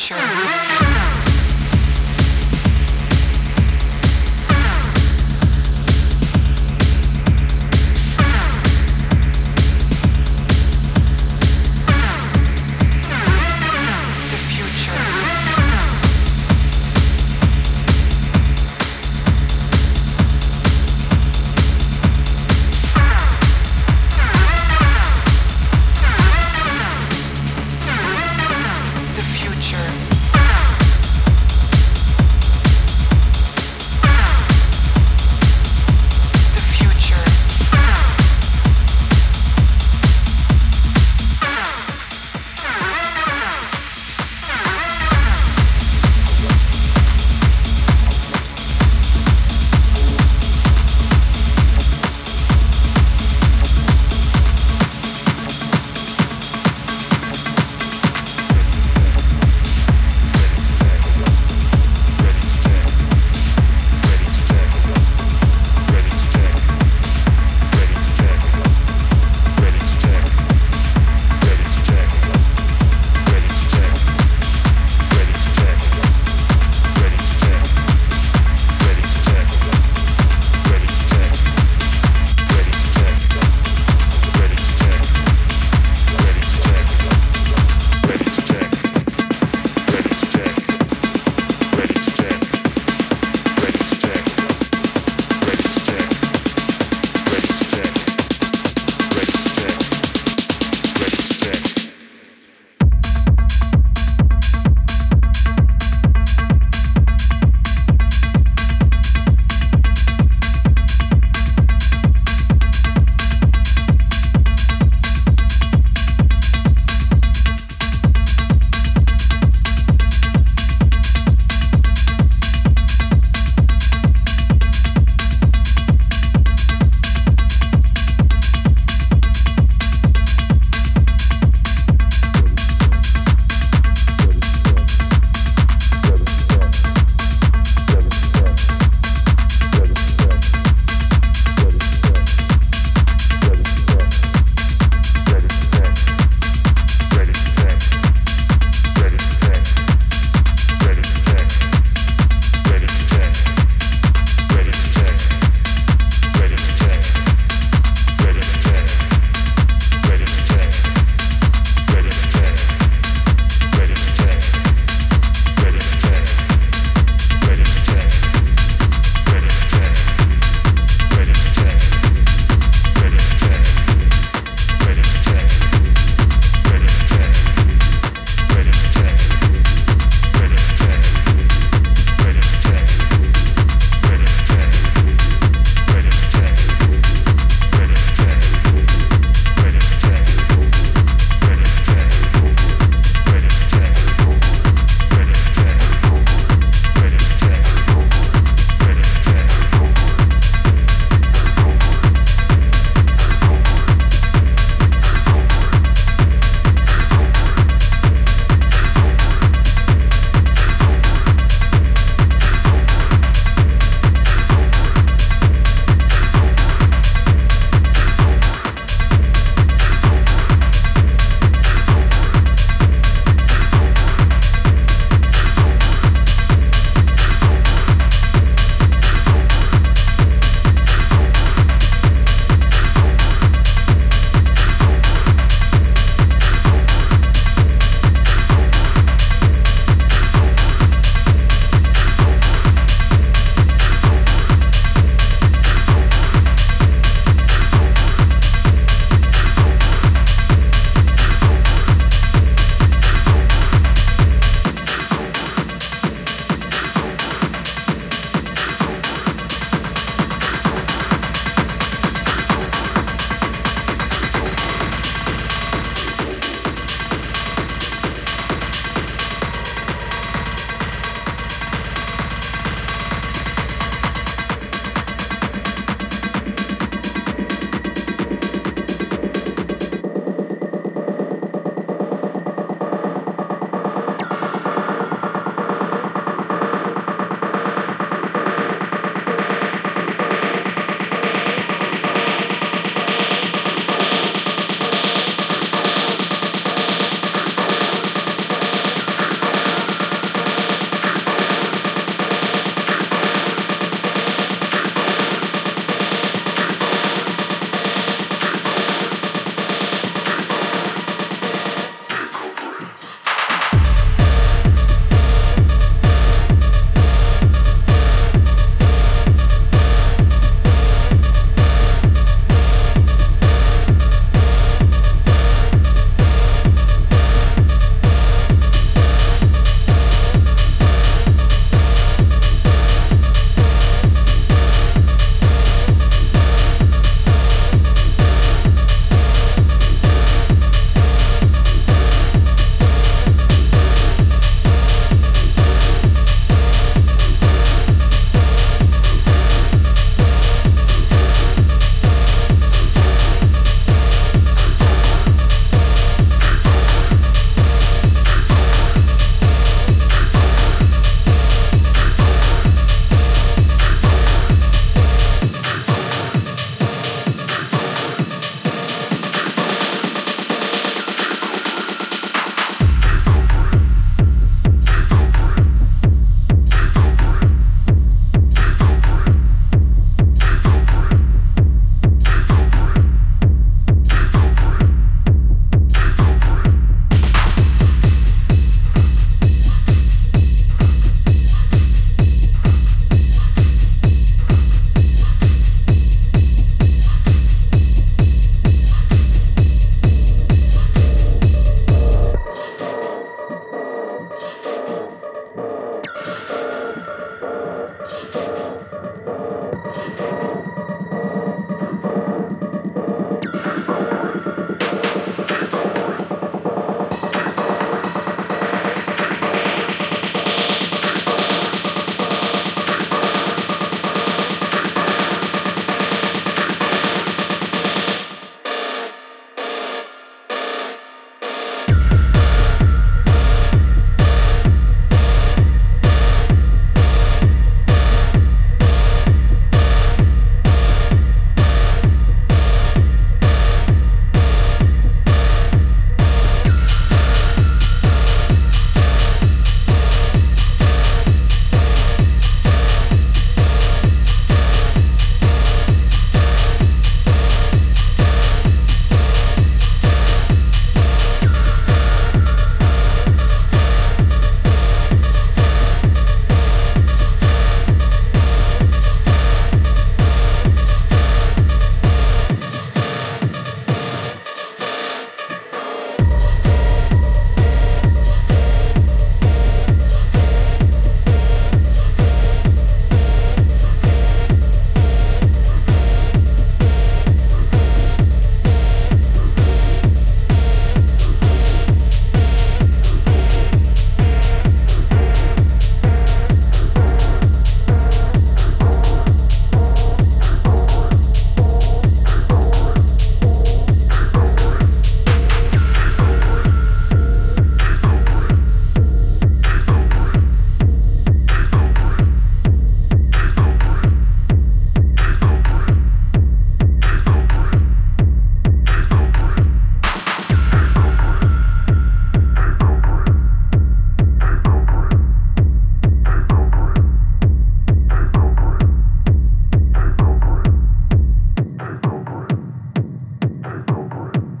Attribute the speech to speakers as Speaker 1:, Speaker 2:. Speaker 1: f u